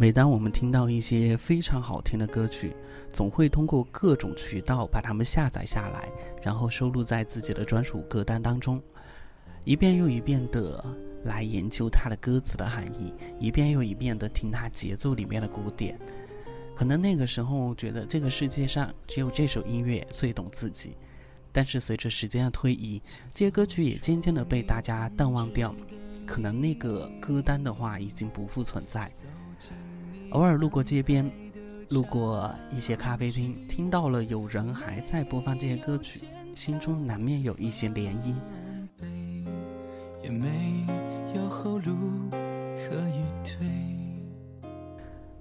每当我们听到一些非常好听的歌曲，总会通过各种渠道把它们下载下来，然后收录在自己的专属歌单当中，一遍又一遍的来研究它的歌词的含义，一遍又一遍的听它节奏里面的鼓点。可能那个时候觉得这个世界上只有这首音乐最懂自己，但是随着时间的推移，这些歌曲也渐渐的被大家淡忘掉，可能那个歌单的话已经不复存在。偶尔路过街边，路过一些咖啡厅，听到了有人还在播放这些歌曲，心中难免有一些涟漪。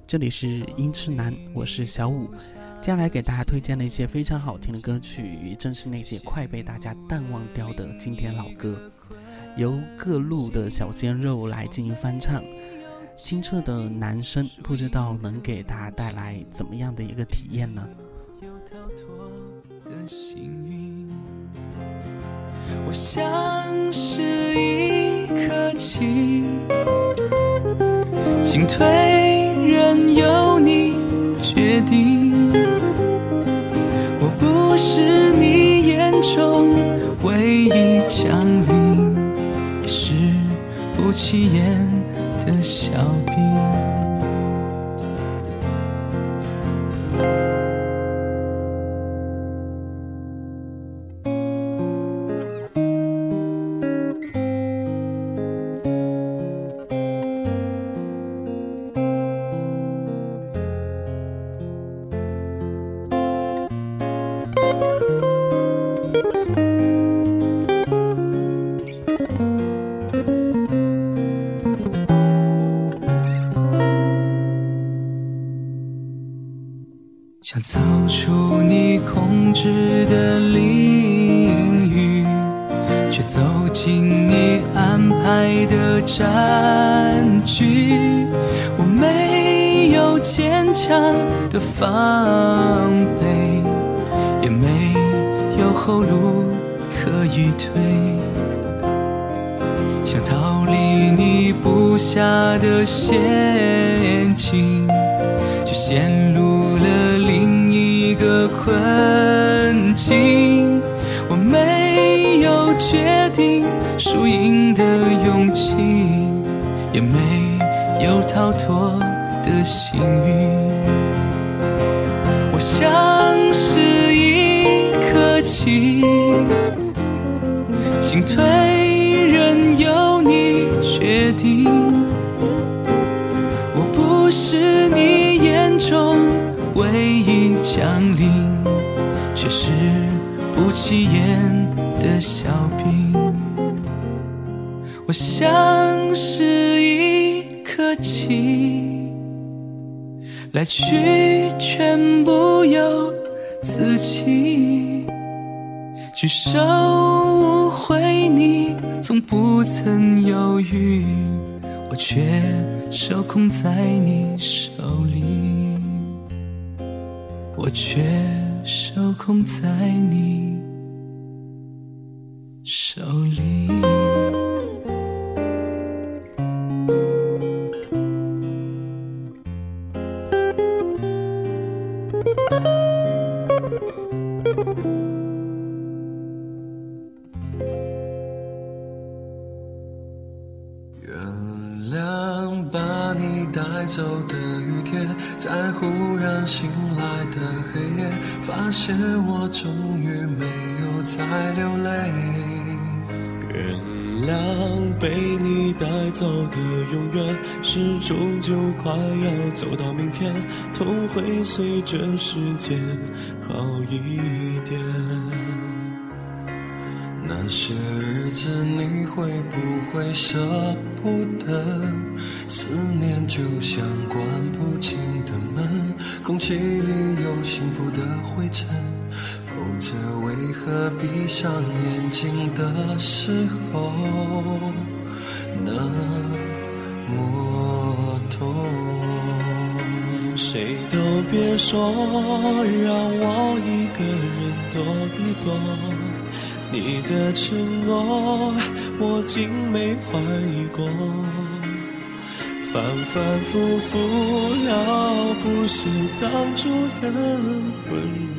这里是音痴男，我是小五，接下来给大家推荐了一些非常好听的歌曲，正是那些快被大家淡忘掉的经典老歌，由各路的小鲜肉来进行翻唱。清澈的男生，不知道能给他带来怎么样的一个体验呢？有逃脱的幸运我像是一颗棋，进退任由你决定。我不是你眼中唯一降临，也是不起眼。的笑想走出你控制的领域，却走进你安排的战局。我没有坚强的防备，也没有后路可以退。想逃离你布下的陷阱，却陷入。个困境，我没有决定输赢的勇气，也没有逃脱的幸运。我像是一颗棋，进退任由你决定。我不是你眼中。小兵。我像是一颗棋，来去全不由自己。举手无回，你从不曾犹豫，我却受控在你手里。我却受控在你手里。原谅把你带走的雨天，在忽然醒。来的黑夜，发现我终于没有再流泪。原谅被你带走的永远，是终就快要走到明天，痛会随着时间好一点。那些日子你会不会舍不得？思念就像关不紧的门，空气里有幸福的灰尘，否则何闭上眼睛的时候那么痛？谁都别说，让我一个人躲一躲。你的承诺，我竟没怀疑过。反反复复，要不是当初的温柔，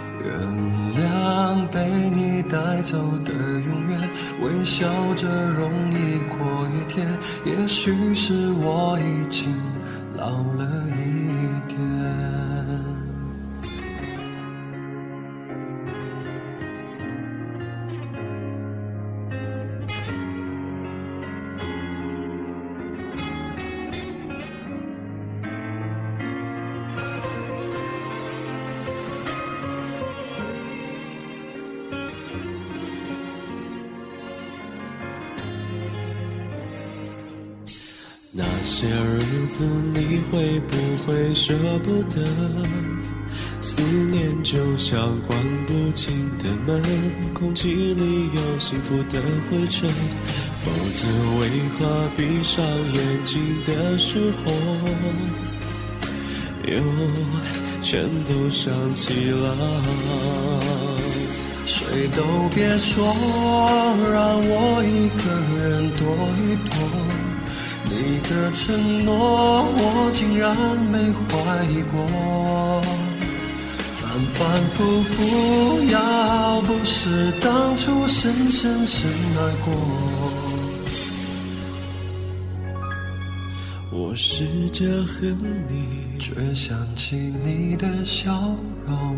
原谅被你带走的永远，微笑着容易过一天。也许是我已经老了一些日子你会不会舍不得？思念就像关不紧的门，空气里有幸福的灰尘。否则为何闭上眼睛的时候，又全都想起了？谁都别说，让我一个人躲一躲。你的承诺，我竟然没怀疑过。反反复复，要不是当初深深深爱过，我试着恨你，却想起你的笑容。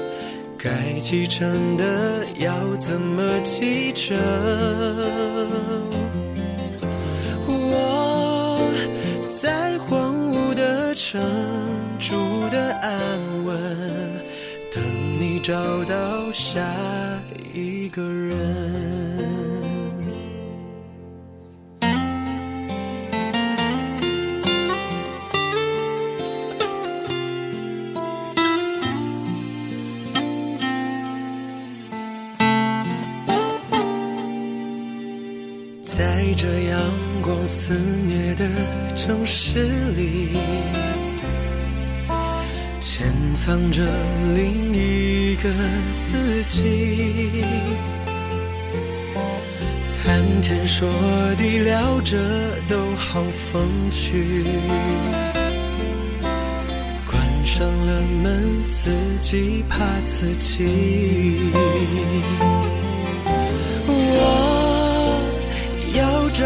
该启程的要怎么启程？我在荒芜的城住的安稳，等你找到下一个人。城市里，潜藏着另一个自己。谈天说地聊着都好风趣，关上了门自己怕自己。我要找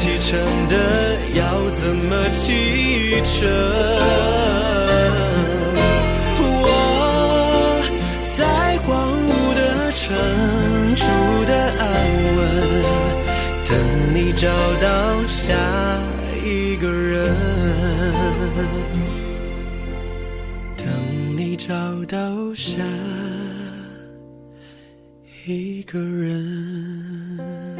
启程的要怎么启程？我在荒芜的城住的安稳，等你找到下一个人，等你找到下一个人。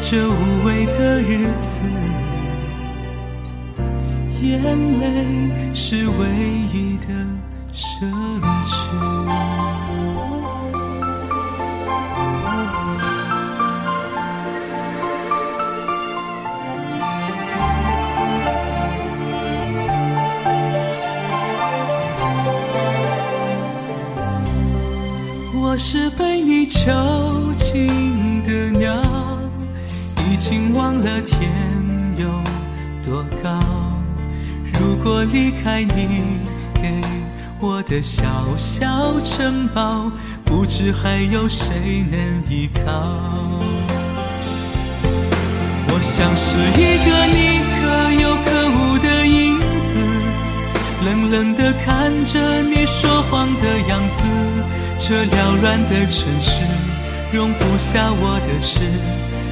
这无味的日子，眼泪是唯一的奢侈。我是被你囚禁，竟忘了天有多高。如果离开你给我的小小城堡，不知还有谁能依靠。我像是一个你可有可无的影子，冷冷地看着你说谎的样子。这缭乱的城市容不下我的痴，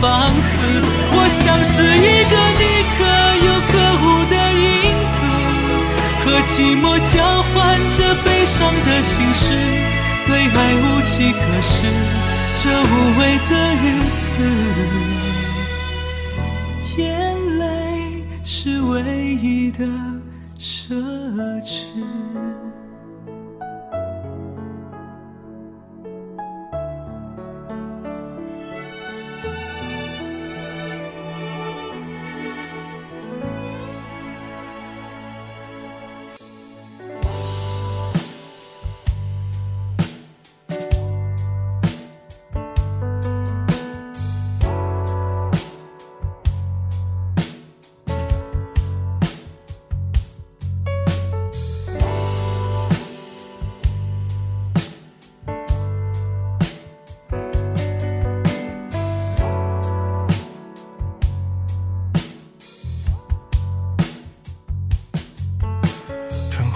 放肆？我像是一个你可有可无的影子，和寂寞交换着悲伤的心事，对爱无计可施，这无味的日子，眼泪是唯一的。奢侈。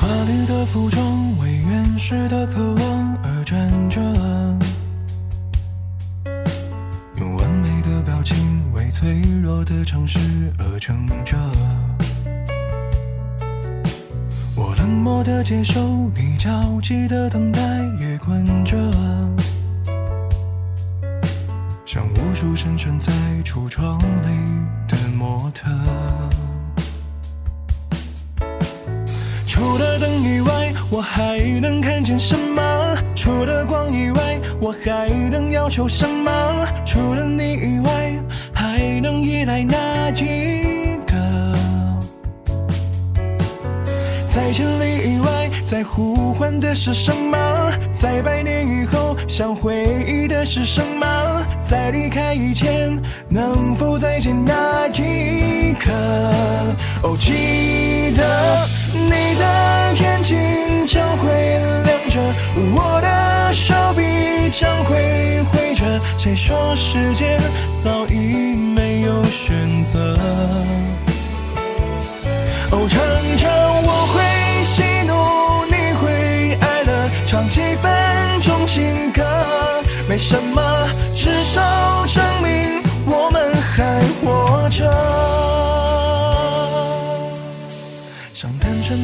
华丽的服装为原始的渴望而站着，用完美的表情为脆弱的城市而撑着。我冷漠的接受你焦急的等待，也困着，像无数深深在橱窗里的模特。除了灯以外，我还能看见什么？除了光以外，我还能要求什么？除了你以外，还能依赖哪几个？在千里以外，在呼唤的是什么？在百年以后，想回忆的是什么？在离开以前，能否再见那一刻？哦，记得。你的眼睛将会亮着，我的手臂将会挥着。谁说世界早已没有选择？哦，唱唱我会喜怒，你会哀乐，唱几分钟情歌，没什么，至少证明我们还活着。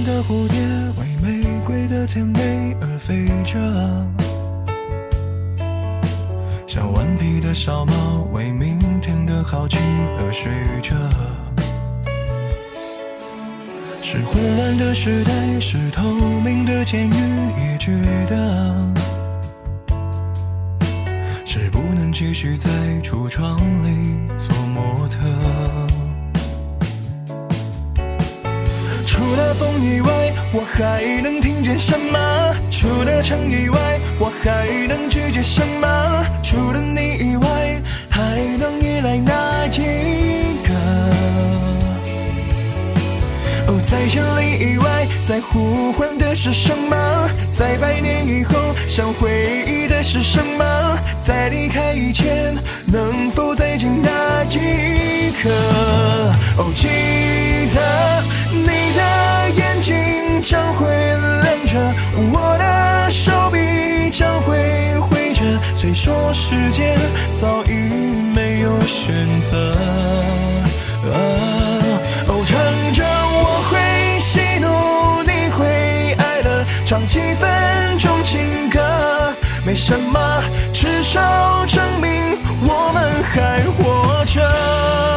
的蝴蝶为玫瑰的甜美而飞着，像顽皮的小猫为明天的好奇而睡着。是混乱的时代，是透明的监狱，也觉得是不能继续在橱窗里做模特。除了风以外，我还能听见什么？除了城以外，我还能拒绝什么？除了你以外，还能依赖哪一个？哦，在千里以外，在呼唤的是什么？在百年以后，想回忆的是什么？在离开以前，能否再见那一刻？哦，记眼睛将会亮着，我的手臂将会挥着。谁说世界早已没有选择？哦，唱着我会喜怒，你会哀乐，唱几分钟情歌，没什么，至少证明我们还活着。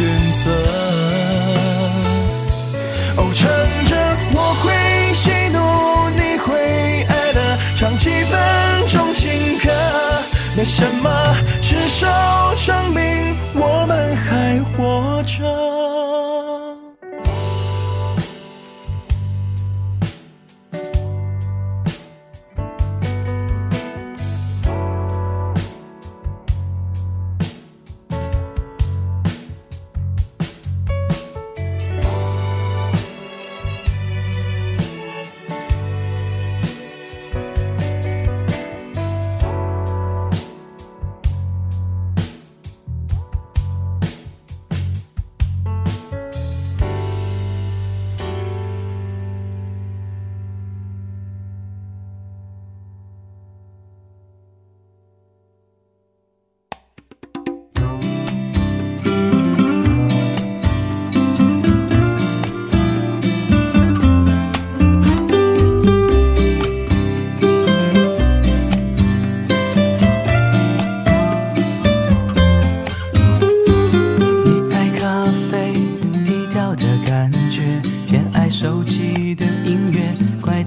选择？哦，唱着我会喜怒，你会爱的，唱几分钟情歌，没什么，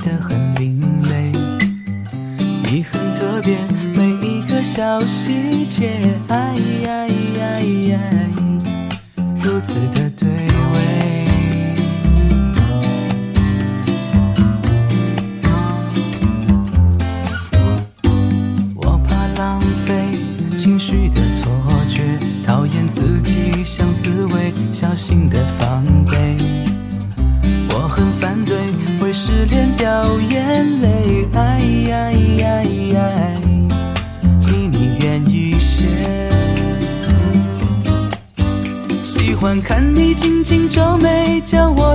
得很另类。你很特别，每一个小细节，哎呀呀呀，如此的对味。我怕浪费情绪的错觉，讨厌自己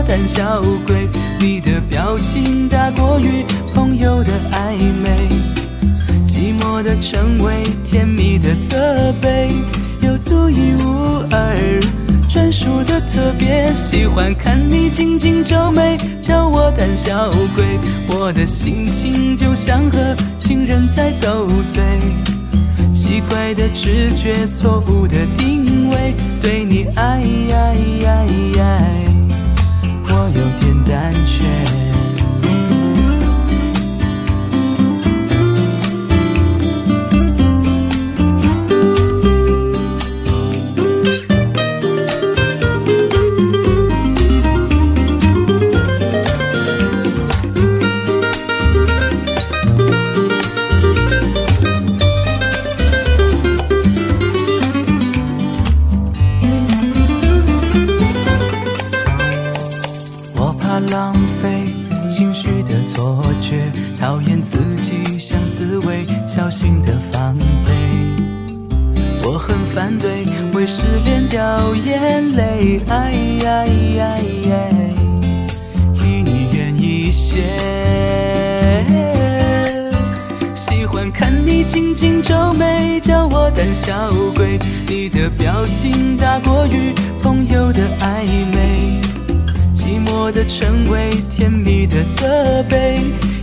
胆小鬼。你的表情大过于朋友的暧昧。寂寞的称谓，甜蜜的责备，有独一无二、专属的特别。喜欢看你紧紧皱眉，叫我胆小鬼。我的心情就像和情人在斗嘴，奇怪的直觉，错误的定位，对你爱呀呀呀，我有点胆怯。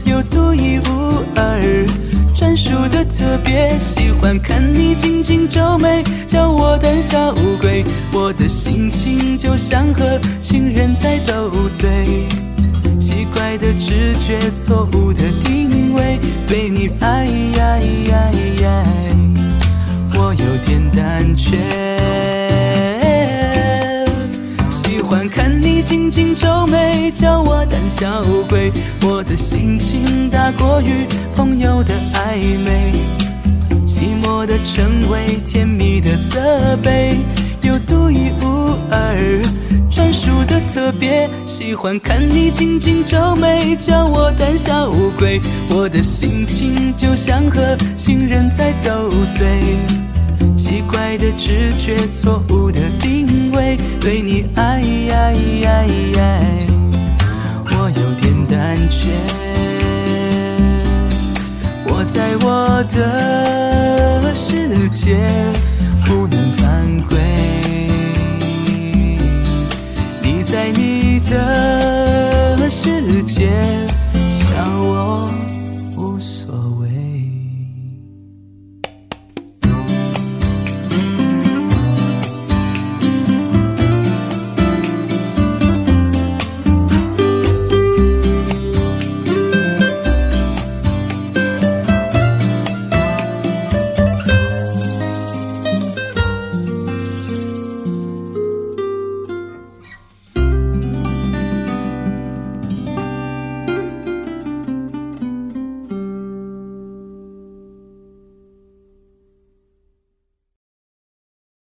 有独一无二、专属的特别。喜欢看你紧紧皱眉，叫我胆小鬼。我的心情就像和情人在斗嘴，奇怪的直觉，错误的定位，对你爱，我有点胆怯。紧紧皱眉，叫我胆小鬼。我的心情大过于朋友的暧昧，寂寞的称谓，甜蜜的责备，有独一无二。专属的特别，喜欢看你紧紧皱眉，叫我胆小鬼。我的心情就像和情人在斗嘴，奇怪的直觉，错误的定位，对你爱，我有点胆怯。我在我的世界不能犯规。你在你的世界。